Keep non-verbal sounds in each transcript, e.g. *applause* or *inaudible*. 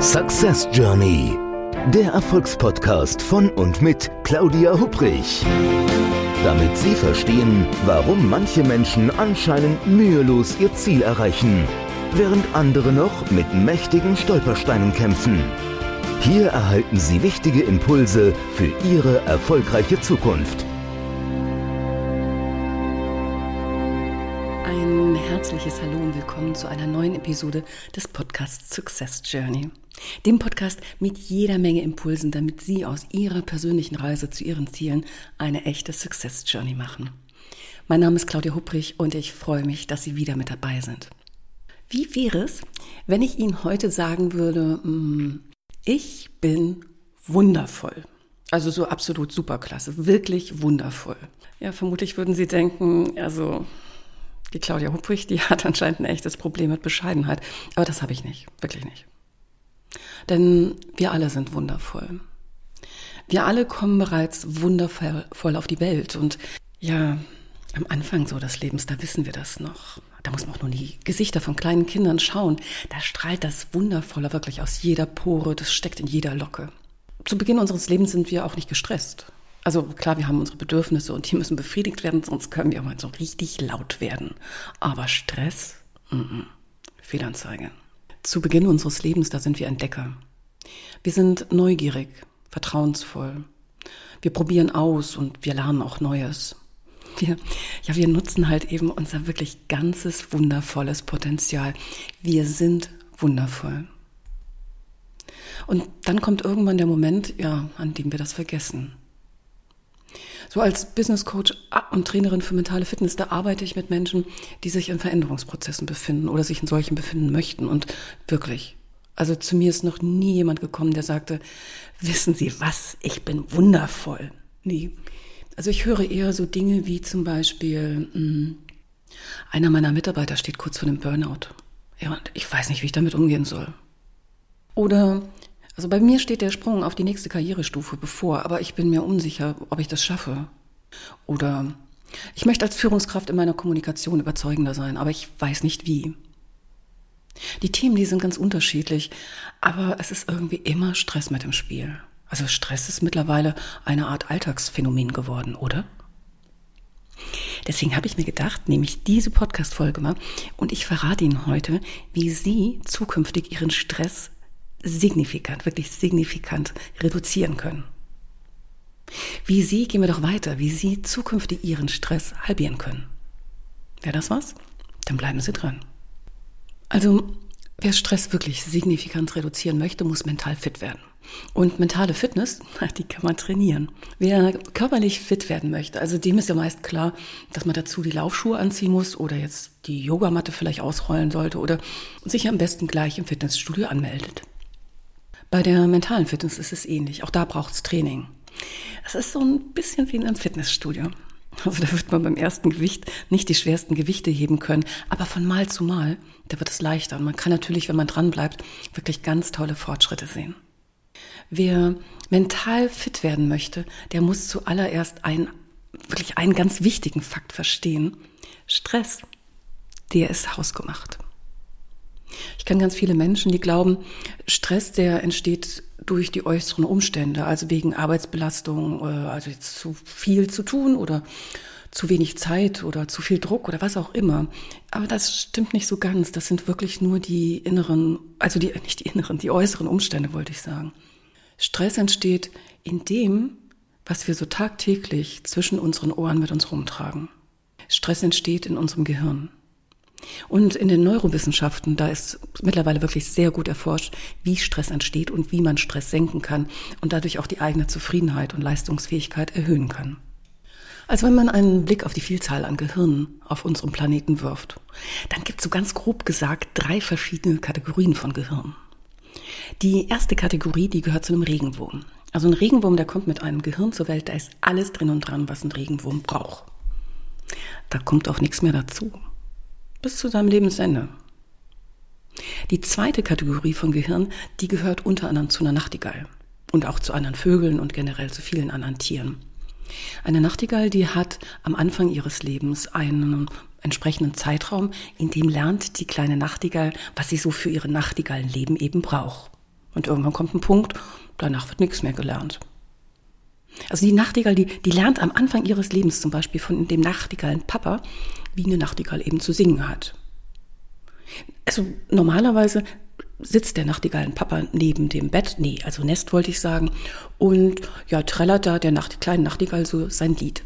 Success Journey, der Erfolgspodcast von und mit Claudia Hubrich. Damit Sie verstehen, warum manche Menschen anscheinend mühelos ihr Ziel erreichen, während andere noch mit mächtigen Stolpersteinen kämpfen. Hier erhalten Sie wichtige Impulse für Ihre erfolgreiche Zukunft. Ein herzliches Hallo und willkommen zu einer neuen Episode des Podcasts Success Journey. Dem Podcast mit jeder Menge Impulsen, damit Sie aus Ihrer persönlichen Reise zu Ihren Zielen eine echte Success Journey machen. Mein Name ist Claudia Hupprich und ich freue mich, dass Sie wieder mit dabei sind. Wie wäre es, wenn ich Ihnen heute sagen würde, mm, ich bin wundervoll. Also so absolut superklasse, wirklich wundervoll. Ja, vermutlich würden Sie denken, also die Claudia Hupprich, die *laughs* hat anscheinend ein echtes Problem mit Bescheidenheit. Aber das habe ich nicht, wirklich nicht. Denn wir alle sind wundervoll. Wir alle kommen bereits wundervoll auf die Welt. Und ja, am Anfang so des Lebens, da wissen wir das noch. Da muss man auch nur die Gesichter von kleinen Kindern schauen. Da strahlt das Wundervolle wirklich aus jeder Pore, das steckt in jeder Locke. Zu Beginn unseres Lebens sind wir auch nicht gestresst. Also klar, wir haben unsere Bedürfnisse und die müssen befriedigt werden, sonst können wir auch mal so richtig laut werden. Aber Stress, mm -mm. Fehlanzeige. Zu Beginn unseres Lebens, da sind wir Entdecker. Wir sind neugierig, vertrauensvoll. Wir probieren aus und wir lernen auch Neues. Wir, ja, wir nutzen halt eben unser wirklich ganzes wundervolles Potenzial. Wir sind wundervoll. Und dann kommt irgendwann der Moment, ja, an dem wir das vergessen. So als Business Coach und Trainerin für mentale Fitness, da arbeite ich mit Menschen, die sich in Veränderungsprozessen befinden oder sich in solchen befinden möchten. Und wirklich, also zu mir ist noch nie jemand gekommen, der sagte, wissen Sie was, ich bin wundervoll. Nie. Also ich höre eher so Dinge wie zum Beispiel, mh, hm, einer meiner Mitarbeiter steht kurz vor dem Burnout. Ja, und ich weiß nicht, wie ich damit umgehen soll. Oder also bei mir steht der Sprung auf die nächste Karrierestufe bevor, aber ich bin mir unsicher, ob ich das schaffe. Oder ich möchte als Führungskraft in meiner Kommunikation überzeugender sein, aber ich weiß nicht wie. Die Themen, die sind ganz unterschiedlich, aber es ist irgendwie immer Stress mit im Spiel. Also Stress ist mittlerweile eine Art Alltagsphänomen geworden, oder? Deswegen habe ich mir gedacht, nehme ich diese Podcast-Folge mal und ich verrate Ihnen heute, wie Sie zukünftig Ihren Stress signifikant, wirklich signifikant reduzieren können. Wie Sie, gehen wir doch weiter, wie Sie zukünftig Ihren Stress halbieren können. Wäre das was? Dann bleiben Sie dran. Also, wer Stress wirklich signifikant reduzieren möchte, muss mental fit werden. Und mentale Fitness, *laughs* die kann man trainieren. Wer körperlich fit werden möchte, also dem ist ja meist klar, dass man dazu die Laufschuhe anziehen muss oder jetzt die Yogamatte vielleicht ausrollen sollte oder sich am besten gleich im Fitnessstudio anmeldet. Bei der mentalen Fitness ist es ähnlich. Auch da braucht es Training. Es ist so ein bisschen wie in einem Fitnessstudio. Also da wird man beim ersten Gewicht nicht die schwersten Gewichte heben können, aber von Mal zu Mal, da wird es leichter. Und man kann natürlich, wenn man dran bleibt, wirklich ganz tolle Fortschritte sehen. Wer mental fit werden möchte, der muss zuallererst einen, wirklich einen ganz wichtigen Fakt verstehen. Stress, der ist hausgemacht. Ich kenne ganz viele Menschen, die glauben, Stress, der entsteht durch die äußeren Umstände, also wegen Arbeitsbelastung, äh, also zu viel zu tun oder zu wenig Zeit oder zu viel Druck oder was auch immer. Aber das stimmt nicht so ganz. Das sind wirklich nur die inneren, also die, *laughs* nicht die inneren, die äußeren Umstände, wollte ich sagen. Stress entsteht in dem, was wir so tagtäglich zwischen unseren Ohren mit uns rumtragen. Stress entsteht in unserem Gehirn. Und in den Neurowissenschaften, da ist mittlerweile wirklich sehr gut erforscht, wie Stress entsteht und wie man Stress senken kann und dadurch auch die eigene Zufriedenheit und Leistungsfähigkeit erhöhen kann. Also wenn man einen Blick auf die Vielzahl an Gehirnen auf unserem Planeten wirft, dann gibt es so ganz grob gesagt drei verschiedene Kategorien von Gehirn. Die erste Kategorie, die gehört zu einem Regenwurm. Also ein Regenwurm, der kommt mit einem Gehirn zur Welt, da ist alles drin und dran, was ein Regenwurm braucht. Da kommt auch nichts mehr dazu bis zu seinem Lebensende. Die zweite Kategorie von Gehirn, die gehört unter anderem zu einer Nachtigall und auch zu anderen Vögeln und generell zu vielen anderen Tieren. Eine Nachtigall, die hat am Anfang ihres Lebens einen entsprechenden Zeitraum, in dem lernt die kleine Nachtigall, was sie so für ihre Nachtigallenleben eben braucht. Und irgendwann kommt ein Punkt, danach wird nichts mehr gelernt. Also die Nachtigall, die, die lernt am Anfang ihres Lebens zum Beispiel von dem Nachtigallen Papa, wie eine Nachtigall eben zu singen hat. Also normalerweise sitzt der Nachtigallen Papa neben dem Bett, nee, also Nest wollte ich sagen, und ja, trällert da der Nacht, kleinen Nachtigall so sein Lied.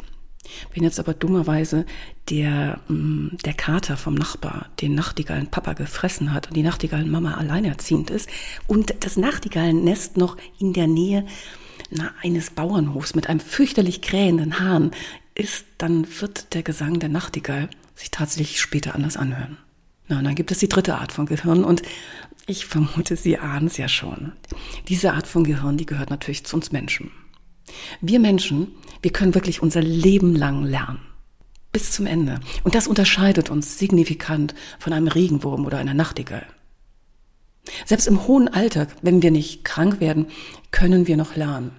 Wenn jetzt aber dummerweise der, mm, der Kater vom Nachbar den Nachtigallen Papa gefressen hat und die Nachtigallen Mama alleinerziehend ist und das Nachtigallennest noch in der Nähe na, eines Bauernhofs mit einem fürchterlich krähenden Hahn ist, dann wird der Gesang der Nachtigall sich tatsächlich später anders anhören. Na, und dann gibt es die dritte Art von Gehirn und ich vermute, Sie ahnen es ja schon. Diese Art von Gehirn, die gehört natürlich zu uns Menschen. Wir Menschen, wir können wirklich unser Leben lang lernen. Bis zum Ende. Und das unterscheidet uns signifikant von einem Regenwurm oder einer Nachtigall. Selbst im hohen Alter, wenn wir nicht krank werden, können wir noch lernen.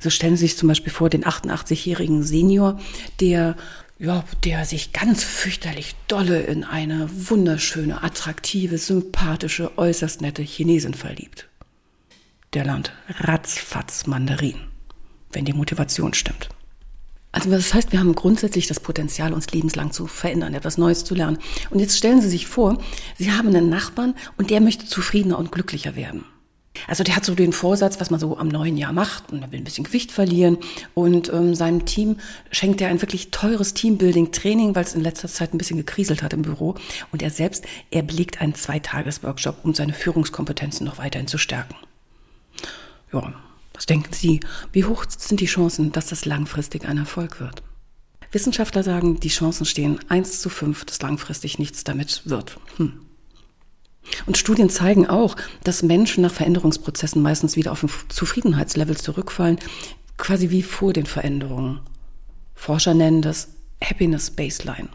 So stellen Sie sich zum Beispiel vor den 88-jährigen Senior, der ja, der sich ganz fürchterlich dolle in eine wunderschöne, attraktive, sympathische, äußerst nette Chinesin verliebt. Der lernt ratzfatz Mandarin, wenn die Motivation stimmt. Also das heißt, wir haben grundsätzlich das Potenzial, uns lebenslang zu verändern, etwas Neues zu lernen. Und jetzt stellen Sie sich vor, Sie haben einen Nachbarn und der möchte zufriedener und glücklicher werden. Also der hat so den Vorsatz, was man so am neuen Jahr macht und er will ein bisschen Gewicht verlieren und ähm, seinem Team schenkt er ein wirklich teures Teambuilding-Training, weil es in letzter Zeit ein bisschen gekriselt hat im Büro und er selbst, er belegt einen Zweitages-Workshop, um seine Führungskompetenzen noch weiterhin zu stärken. Ja, was denken Sie? Wie hoch sind die Chancen, dass das langfristig ein Erfolg wird? Wissenschaftler sagen, die Chancen stehen eins zu fünf, dass langfristig nichts damit wird. Hm. Und Studien zeigen auch, dass Menschen nach Veränderungsprozessen meistens wieder auf ein Zufriedenheitslevel zurückfallen, quasi wie vor den Veränderungen. Forscher nennen das Happiness Baseline.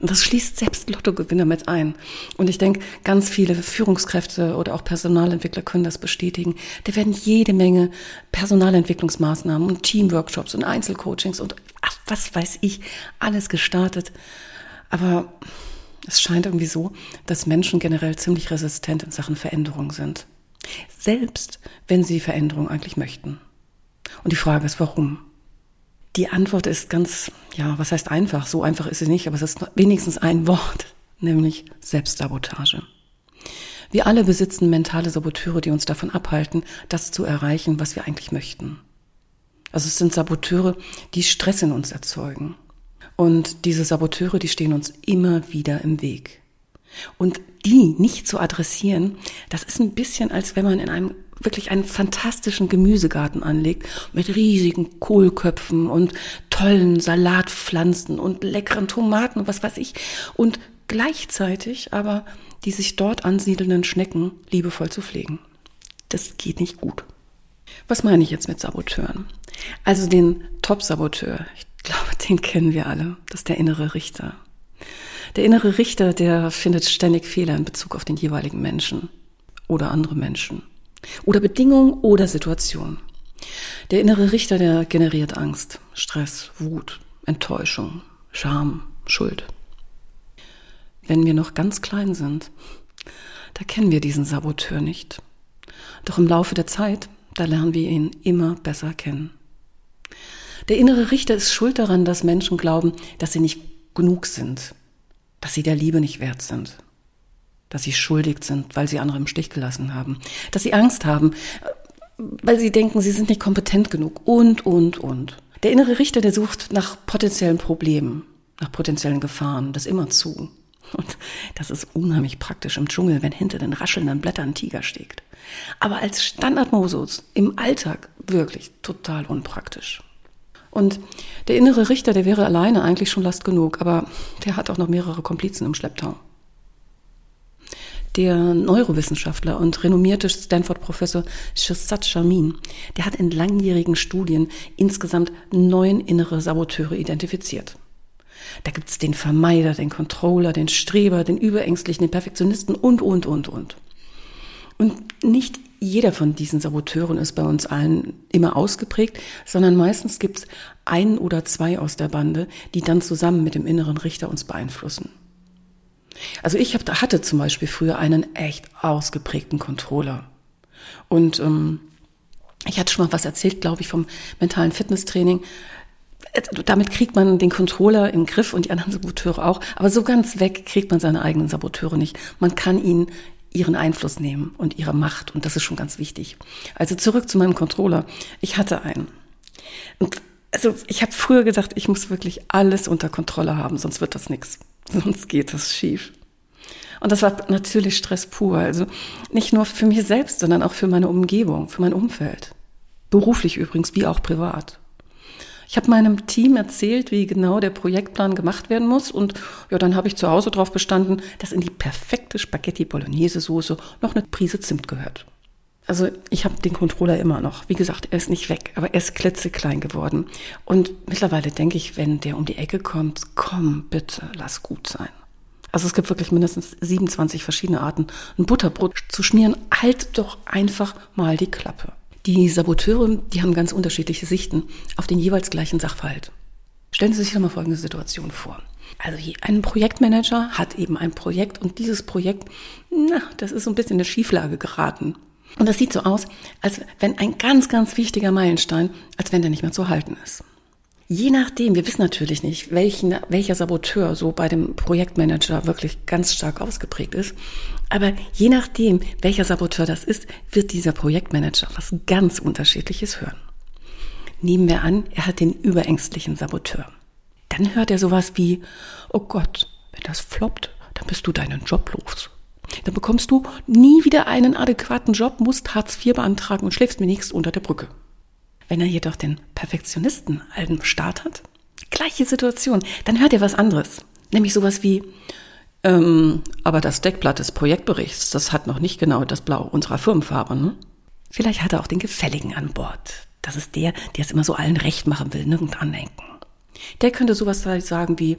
Und das schließt selbst Lottogewinner mit ein. Und ich denke, ganz viele Führungskräfte oder auch Personalentwickler können das bestätigen. Da werden jede Menge Personalentwicklungsmaßnahmen und Teamworkshops und Einzelcoachings und ach, was weiß ich, alles gestartet. Aber es scheint irgendwie so, dass Menschen generell ziemlich resistent in Sachen Veränderung sind. Selbst wenn sie Veränderung eigentlich möchten. Und die Frage ist, warum? Die Antwort ist ganz, ja, was heißt einfach? So einfach ist sie nicht, aber es ist wenigstens ein Wort, *laughs* nämlich Selbstsabotage. Wir alle besitzen mentale Saboteure, die uns davon abhalten, das zu erreichen, was wir eigentlich möchten. Also es sind Saboteure, die Stress in uns erzeugen. Und diese Saboteure, die stehen uns immer wieder im Weg. Und die nicht zu adressieren, das ist ein bisschen, als wenn man in einem wirklich einen fantastischen Gemüsegarten anlegt mit riesigen Kohlköpfen und tollen Salatpflanzen und leckeren Tomaten und was weiß ich und gleichzeitig aber die sich dort ansiedelnden Schnecken liebevoll zu pflegen. Das geht nicht gut. Was meine ich jetzt mit Saboteuren? Also den Top-Saboteur, glaube, den kennen wir alle. Das ist der innere Richter. Der innere Richter, der findet ständig Fehler in Bezug auf den jeweiligen Menschen oder andere Menschen oder Bedingungen oder Situationen. Der innere Richter, der generiert Angst, Stress, Wut, Enttäuschung, Scham, Schuld. Wenn wir noch ganz klein sind, da kennen wir diesen Saboteur nicht. Doch im Laufe der Zeit, da lernen wir ihn immer besser kennen. Der innere Richter ist schuld daran, dass Menschen glauben, dass sie nicht genug sind, dass sie der Liebe nicht wert sind, dass sie schuldig sind, weil sie andere im Stich gelassen haben, dass sie Angst haben, weil sie denken, sie sind nicht kompetent genug und, und, und. Der innere Richter, der sucht nach potenziellen Problemen, nach potenziellen Gefahren, das immer zu. Und das ist unheimlich praktisch im Dschungel, wenn hinter den raschelnden Blättern ein Tiger steckt. Aber als Standardmosus im Alltag wirklich total unpraktisch. Und der innere Richter, der wäre alleine eigentlich schon Last genug, aber der hat auch noch mehrere Komplizen im Schlepptau. Der Neurowissenschaftler und renommierte Stanford-Professor Shazad Shamin, der hat in langjährigen Studien insgesamt neun innere Saboteure identifiziert. Da gibt's den Vermeider, den Controller, den Streber, den Überängstlichen, den Perfektionisten und, und, und, und. Und nicht jeder von diesen Saboteuren ist bei uns allen immer ausgeprägt, sondern meistens gibt es ein oder zwei aus der Bande, die dann zusammen mit dem inneren Richter uns beeinflussen. Also ich hab, hatte zum Beispiel früher einen echt ausgeprägten Controller. Und ähm, ich hatte schon mal was erzählt, glaube ich, vom mentalen Fitnesstraining. Äh, damit kriegt man den Controller im Griff und die anderen Saboteure auch. Aber so ganz weg kriegt man seine eigenen Saboteure nicht. Man kann ihnen ihren Einfluss nehmen und ihre Macht. Und das ist schon ganz wichtig. Also zurück zu meinem Controller. Ich hatte einen. Und also ich habe früher gedacht, ich muss wirklich alles unter Kontrolle haben, sonst wird das nichts. *laughs* Sonst geht das schief. Und das war natürlich Stress pur. Also nicht nur für mich selbst, sondern auch für meine Umgebung, für mein Umfeld. Beruflich übrigens, wie auch privat. Ich habe meinem Team erzählt, wie genau der Projektplan gemacht werden muss und ja, dann habe ich zu Hause darauf bestanden, dass in die perfekte Spaghetti Bolognese Soße noch eine Prise Zimt gehört. Also ich habe den Controller immer noch. Wie gesagt, er ist nicht weg, aber er ist klitzeklein geworden. Und mittlerweile denke ich, wenn der um die Ecke kommt, komm bitte, lass gut sein. Also es gibt wirklich mindestens 27 verschiedene Arten, ein Butterbrot zu schmieren. Halt doch einfach mal die Klappe. Die Saboteure, die haben ganz unterschiedliche Sichten auf den jeweils gleichen Sachverhalt. Stellen Sie sich doch mal folgende Situation vor. Also ein Projektmanager hat eben ein Projekt und dieses Projekt, na, das ist so ein bisschen in eine Schieflage geraten. Und das sieht so aus, als wenn ein ganz, ganz wichtiger Meilenstein, als wenn der nicht mehr zu halten ist. Je nachdem, wir wissen natürlich nicht, welchen, welcher Saboteur so bei dem Projektmanager wirklich ganz stark ausgeprägt ist. Aber je nachdem, welcher Saboteur das ist, wird dieser Projektmanager was ganz Unterschiedliches hören. Nehmen wir an, er hat den überängstlichen Saboteur. Dann hört er sowas wie, oh Gott, wenn das floppt, dann bist du deinen Job los. Dann bekommst du nie wieder einen adäquaten Job, musst Hartz IV beantragen und schläfst mir nichts unter der Brücke. Wenn er jedoch den Perfektionisten alten Start hat, gleiche Situation, dann hört er was anderes. Nämlich sowas wie, ähm, aber das Deckblatt des Projektberichts, das hat noch nicht genau das Blau unserer Firmenfarbe. Ne? Vielleicht hat er auch den Gefälligen an Bord. Das ist der, der es immer so allen recht machen will, nirgend andenken. Der könnte sowas sagen wie,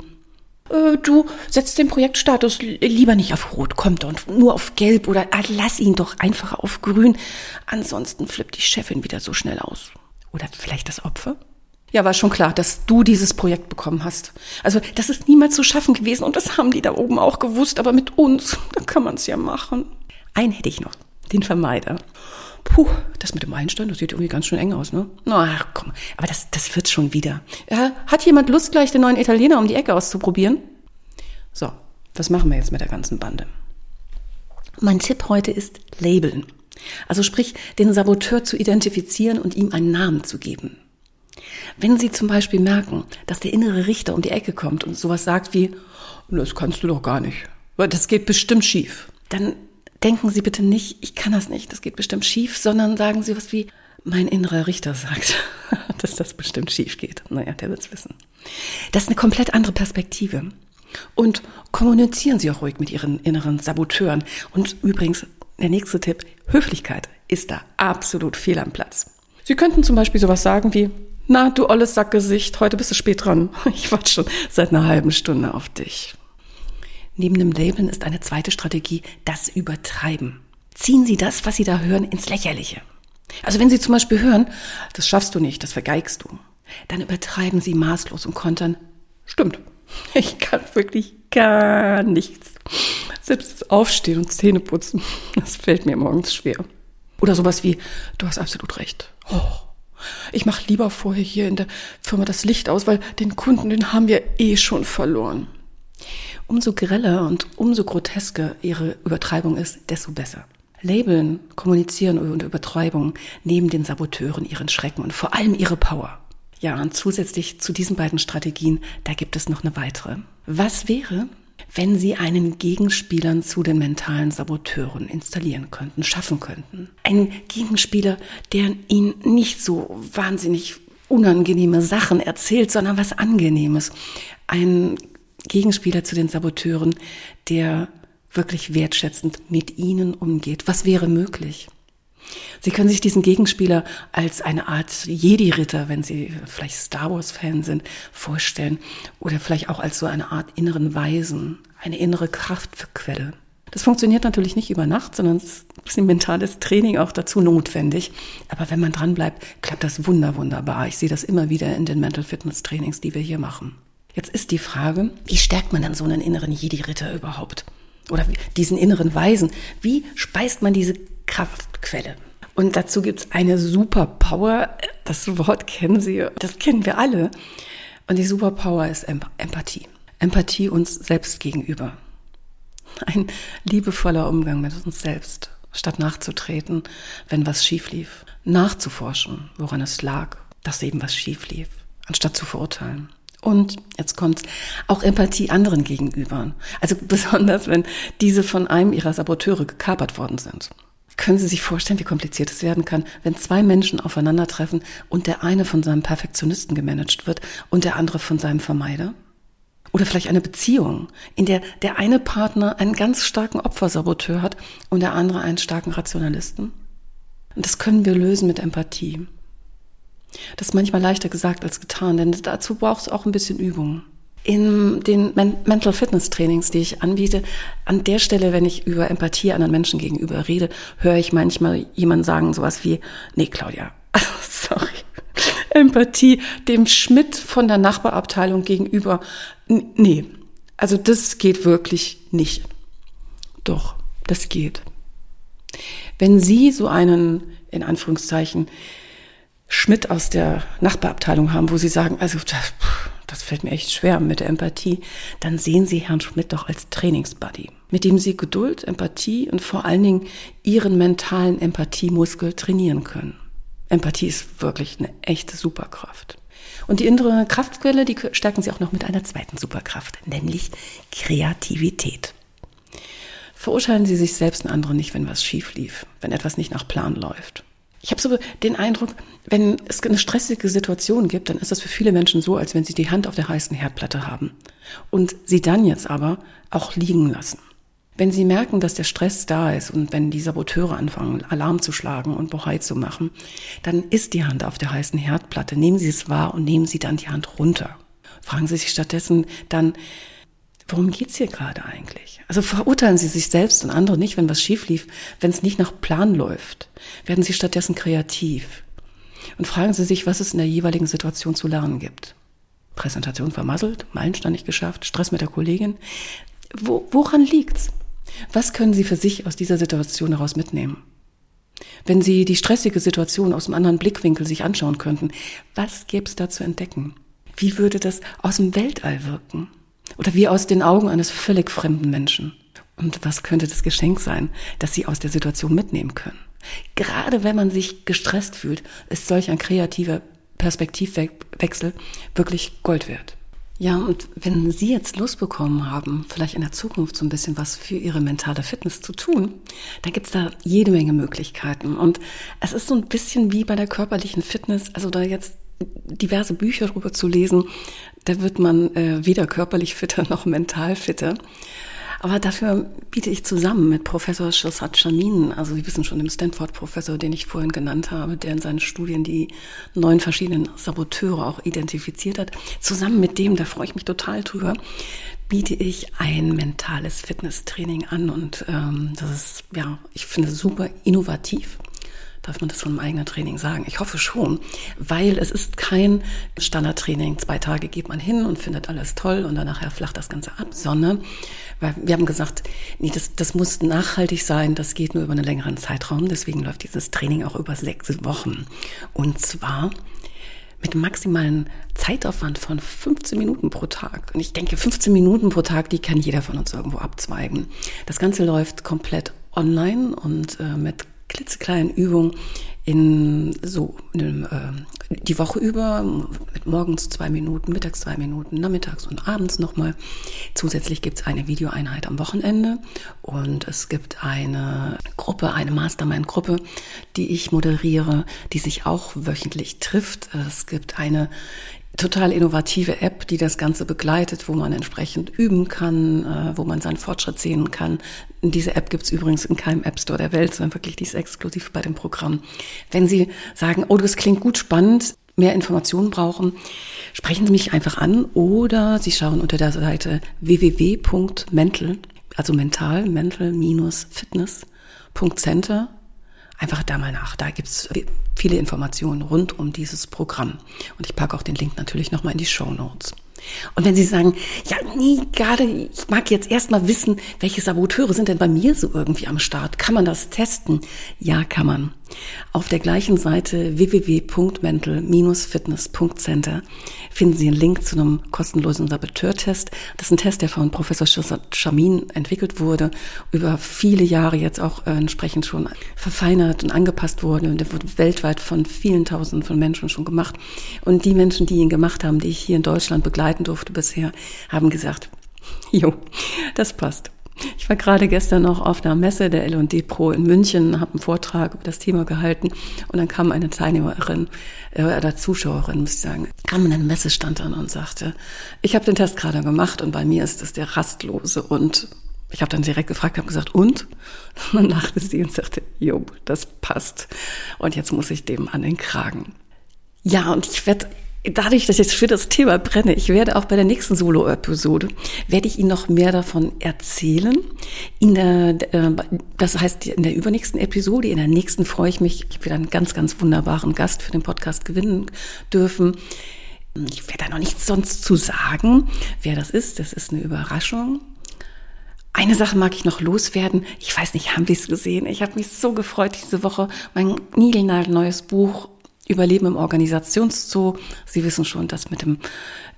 äh, du setzt den Projektstatus lieber nicht auf Rot, kommt und nur auf Gelb oder ah, lass ihn doch einfach auf Grün. Ansonsten flippt die Chefin wieder so schnell aus. Oder vielleicht das Opfer? Ja, war schon klar, dass du dieses Projekt bekommen hast. Also, das ist niemals zu schaffen gewesen und das haben die da oben auch gewusst, aber mit uns, *laughs* da kann man es ja machen. Einen hätte ich noch, den Vermeider. Puh, das mit dem Einstein, das sieht irgendwie ganz schön eng aus, ne? Ach, komm, aber das, das wird schon wieder. Ja, hat jemand Lust, gleich den neuen Italiener um die Ecke auszuprobieren? So, was machen wir jetzt mit der ganzen Bande? Mein Tipp heute ist Labeln. Also sprich, den Saboteur zu identifizieren und ihm einen Namen zu geben. Wenn Sie zum Beispiel merken, dass der innere Richter um die Ecke kommt und sowas sagt wie, das kannst du doch gar nicht, das geht bestimmt schief, dann denken Sie bitte nicht, ich kann das nicht, das geht bestimmt schief, sondern sagen Sie was wie, mein innerer Richter sagt, *laughs* dass das bestimmt schief geht. Naja, der wird's wissen. Das ist eine komplett andere Perspektive. Und kommunizieren Sie auch ruhig mit Ihren inneren Saboteuren. Und übrigens, der nächste Tipp, Höflichkeit ist da absolut fehl am Platz. Sie könnten zum Beispiel sowas sagen wie, na, du olles Sackgesicht, heute bist du spät dran. *laughs* Ich warte schon seit einer halben Stunde auf dich. Neben dem Labeln ist eine zweite Strategie das Übertreiben. Ziehen Sie das, was Sie da hören, ins Lächerliche. Also wenn Sie zum Beispiel hören, das schaffst du nicht, das vergeigst du, dann übertreiben Sie maßlos und kontern, stimmt, *laughs* ich kann wirklich gar nichts. Selbst das Aufstehen und Zähne putzen, *laughs* das fällt mir morgens schwer. Oder sowas wie, du hast absolut recht. Oh, ich mache lieber vorher hier in der Firma das Licht aus, weil den Kunden, den haben wir eh schon verloren. Umso greller und umso grotesker ihre Übertreibung ist, desto besser. Labeln, kommunizieren und Übertreibung nehmen den Saboteuren ihren Schrecken und vor allem ihre Power. Ja, und zusätzlich zu diesen beiden Strategien, da gibt es noch eine weitere. Was wäre, wenn Sie einen Gegenspieler zu den mentalen Saboteuren installieren könnten, schaffen könnten? Ein Gegenspieler, der Ihnen nicht so wahnsinnig unangenehme Sachen erzählt, sondern was Angenehmes. Ein Gegenspieler zu den Saboteuren, der wirklich wertschätzend mit ihnen umgeht. Was wäre möglich? Sie können sich diesen Gegenspieler als eine Art Jedi-Ritter, wenn Sie vielleicht Star Wars-Fan sind, vorstellen. Oder vielleicht auch als so eine Art inneren Weisen, eine innere Kraftquelle. Das funktioniert natürlich nicht über Nacht, sondern es ist ein mentales Training auch dazu notwendig. Aber wenn man dran bleibt, klappt das wunder, wunderbar. Ich sehe das immer wieder in den Mental Fitness Trainings, die wir hier machen. Jetzt ist die Frage, wie stärkt man dann so einen inneren Jedi-Ritter überhaupt? Oder diesen inneren Weisen? Wie speist man diese Kraftquelle? Und dazu gibt es eine Superpower. Das Wort kennen Sie, das kennen wir alle. Und die Superpower ist Empathie. Empathie uns selbst gegenüber. Ein liebevoller Umgang mit uns selbst, statt nachzutreten, wenn was schief lief. Nachzuforschen, woran es lag, dass eben was schief lief, anstatt zu verurteilen. Und jetzt kommt auch Empathie anderen gegenüber. Also *laughs* besonders, wenn diese von einem ihrer Saboteure gekapert worden sind. Können Sie sich vorstellen, wie kompliziert es werden kann, wenn zwei Menschen aufeinandertreffen und der eine von seinem Perfektionisten gemanagt wird und der andere von seinem Vermeider? Oder vielleicht eine Beziehung, in der der eine Partner einen ganz starken Opfersaboteur hat und der andere einen starken Rationalisten? Und das können wir lösen mit Empathie. Das ist manchmal leichter gesagt als getan, denn dazu braucht es auch ein bisschen Übung. In den Mental Fitness Trainings, die ich anbiete, an der Stelle, wenn ich über Empathie anderen Menschen gegenüber rede, höre ich manchmal jemanden sagen sowas wie, nee, Claudia, *laughs* sorry, Empathie dem Schmidt von der Nachbarabteilung gegenüber, nee, also das geht wirklich nicht. Doch, das geht. Wenn Sie so einen, in Anführungszeichen, Schmidt aus der Nachbarabteilung haben, wo Sie sagen, also das, das fällt mir echt schwer mit der Empathie, dann sehen Sie Herrn Schmidt doch als Trainingsbuddy, mit dem Sie Geduld, Empathie und vor allen Dingen Ihren mentalen Empathiemuskel trainieren können. Empathie ist wirklich eine echte Superkraft. Und die innere Kraftquelle, die stärken Sie auch noch mit einer zweiten Superkraft, nämlich Kreativität. Verurteilen Sie sich selbst und andere nicht, wenn was schief lief, wenn etwas nicht nach Plan läuft. Ich habe so den Eindruck, wenn es eine stressige Situation gibt, dann ist das für viele Menschen so, als wenn sie die Hand auf der heißen Herdplatte haben und sie dann jetzt aber auch liegen lassen. Wenn sie merken, dass der Stress da ist und wenn die Saboteure anfangen, Alarm zu schlagen und Bohai zu machen, dann ist die Hand auf der heißen Herdplatte. Nehmen Sie es wahr und nehmen Sie dann die Hand runter. Fragen Sie sich stattdessen dann, worum geht's hier gerade eigentlich? Also verurteilen Sie sich selbst und andere nicht, wenn was schief lief, wenn es nicht nach Plan läuft. Werden Sie stattdessen kreativ. Und fragen Sie sich, was es in der jeweiligen Situation zu lernen gibt. Präsentation vermasselt, Meilenstein nicht geschafft, Stress mit der Kollegin. Wo, woran liegt's? Was können Sie für sich aus dieser Situation heraus mitnehmen? Wenn Sie die stressige Situation aus einem anderen Blickwinkel sich anschauen könnten, was gäbe es da zu entdecken? Wie würde das aus dem Weltall wirken? Oder wie aus den Augen eines völlig fremden Menschen. Und was könnte das Geschenk sein, das Sie aus der Situation mitnehmen können? Gerade wenn man sich gestresst fühlt, ist solch ein kreativer Perspektivwechsel wirklich Gold wert. Ja, und wenn Sie jetzt Lust bekommen haben, vielleicht in der Zukunft so ein bisschen was für Ihre mentale Fitness zu tun, dann gibt's da jede Menge Möglichkeiten. Und es ist so ein bisschen wie bei der körperlichen Fitness, also da jetzt diverse Bücher darüber zu lesen, da wird man äh, weder körperlich fitter *laughs* noch mental fitter. Aber dafür biete ich zusammen mit Professor Shazad Shamin, also Sie wissen schon, dem Stanford-Professor, den ich vorhin genannt habe, der in seinen Studien die neun verschiedenen Saboteure auch identifiziert hat. Zusammen mit dem, da freue ich mich total drüber, biete ich ein mentales Fitnesstraining an und ähm, das ist, ja, ich finde super innovativ. Darf man das von einem eigenen Training sagen? Ich hoffe schon, weil es ist kein Standardtraining. Zwei Tage geht man hin und findet alles toll und dann nachher flacht das Ganze ab, sondern weil wir haben gesagt, nee, das, das muss nachhaltig sein, das geht nur über einen längeren Zeitraum. Deswegen läuft dieses Training auch über sechs Wochen. Und zwar mit maximalen Zeitaufwand von 15 Minuten pro Tag. Und ich denke, 15 Minuten pro Tag, die kann jeder von uns irgendwo abzweigen. Das Ganze läuft komplett online und äh, mit klitzekleinen Übungen in so in, äh, die Woche über, mit morgens zwei Minuten, mittags zwei Minuten, nachmittags und abends nochmal. Zusätzlich gibt es eine Videoeinheit am Wochenende und es gibt eine Gruppe, eine Mastermind-Gruppe, die ich moderiere, die sich auch wöchentlich trifft. Es gibt eine total innovative App, die das Ganze begleitet, wo man entsprechend üben kann, äh, wo man seinen Fortschritt sehen kann. Diese App gibt's übrigens in keinem App Store der Welt, sondern wirklich die ist exklusiv bei dem Programm. Wenn Sie sagen, oh, das klingt gut spannend, mehr Informationen brauchen, sprechen Sie mich einfach an oder Sie schauen unter der Seite www.mental, also mental, mental-fitness.center einfach da mal nach. Da gibt's viele Informationen rund um dieses Programm. Und ich packe auch den Link natürlich nochmal in die Show Notes. Und wenn Sie sagen, ja, nie, gerade, ich mag jetzt erstmal wissen, welche Saboteure sind denn bei mir so irgendwie am Start? Kann man das testen? Ja, kann man. Auf der gleichen Seite www.mental-fitness.center finden Sie einen Link zu einem kostenlosen Saboteurtest. Das ist ein Test, der von Professor Chamin entwickelt wurde, über viele Jahre jetzt auch äh, entsprechend schon verfeinert und angepasst wurde. Und der wurde weltweit von vielen Tausenden von Menschen schon gemacht. Und die Menschen, die ihn gemacht haben, die ich hier in Deutschland begleiten durfte bisher, haben gesagt, *laughs* jo, das passt. Ich war gerade gestern noch auf einer Messe der L&D Pro in München, habe einen Vortrag über das Thema gehalten und dann kam eine Teilnehmerin äh, oder Zuschauerin, muss ich sagen, kam in einen Messestand an und sagte, ich habe den Test gerade gemacht und bei mir ist es der rastlose und ich habe dann direkt gefragt, habe gesagt, und? *laughs* Und dann lachte sie und sagte, jo, das passt. Und jetzt muss ich dem an den Kragen. Ja, und ich werde dadurch, dass ich jetzt für das Thema brenne, ich werde auch bei der nächsten Solo-Episode, werde ich Ihnen noch mehr davon erzählen. In der, äh, das heißt, in der übernächsten Episode, in der nächsten freue ich mich, ich werde einen ganz, ganz wunderbaren Gast für den Podcast gewinnen dürfen. Ich werde da noch nichts sonst zu sagen, wer das ist. Das ist eine Überraschung. Eine Sache mag ich noch loswerden. Ich weiß nicht, haben Sie es gesehen? Ich habe mich so gefreut diese Woche. Mein niegelnagelneues Buch Überleben im Organisationszoo. Sie wissen schon, das mit dem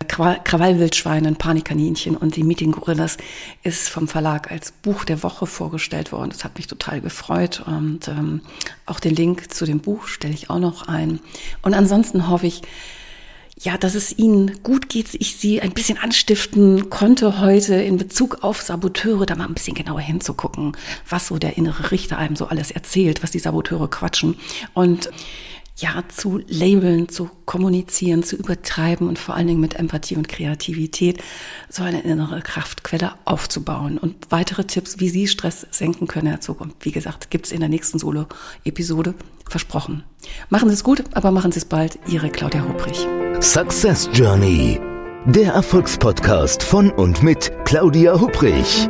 Krawallwildschweinen, Panikkaninchen und die Meeting Gorillas ist vom Verlag als Buch der Woche vorgestellt worden. Das hat mich total gefreut und ähm, auch den Link zu dem Buch stelle ich auch noch ein. Und ansonsten hoffe ich, ja, dass es Ihnen gut geht, ich Sie ein bisschen anstiften konnte heute in Bezug auf Saboteure, da mal ein bisschen genauer hinzugucken, was so der innere Richter einem so alles erzählt, was die Saboteure quatschen und ja, zu labeln, zu kommunizieren, zu übertreiben und vor allen Dingen mit Empathie und Kreativität so eine innere Kraftquelle aufzubauen. Und weitere Tipps, wie Sie Stress senken können der Zukunft, wie gesagt, gibt's in der nächsten Solo-Episode versprochen. Machen Sie es gut, aber machen Sie es bald. Ihre Claudia Hubrich. Success Journey. Der Erfolgspodcast von und mit Claudia Hubrich.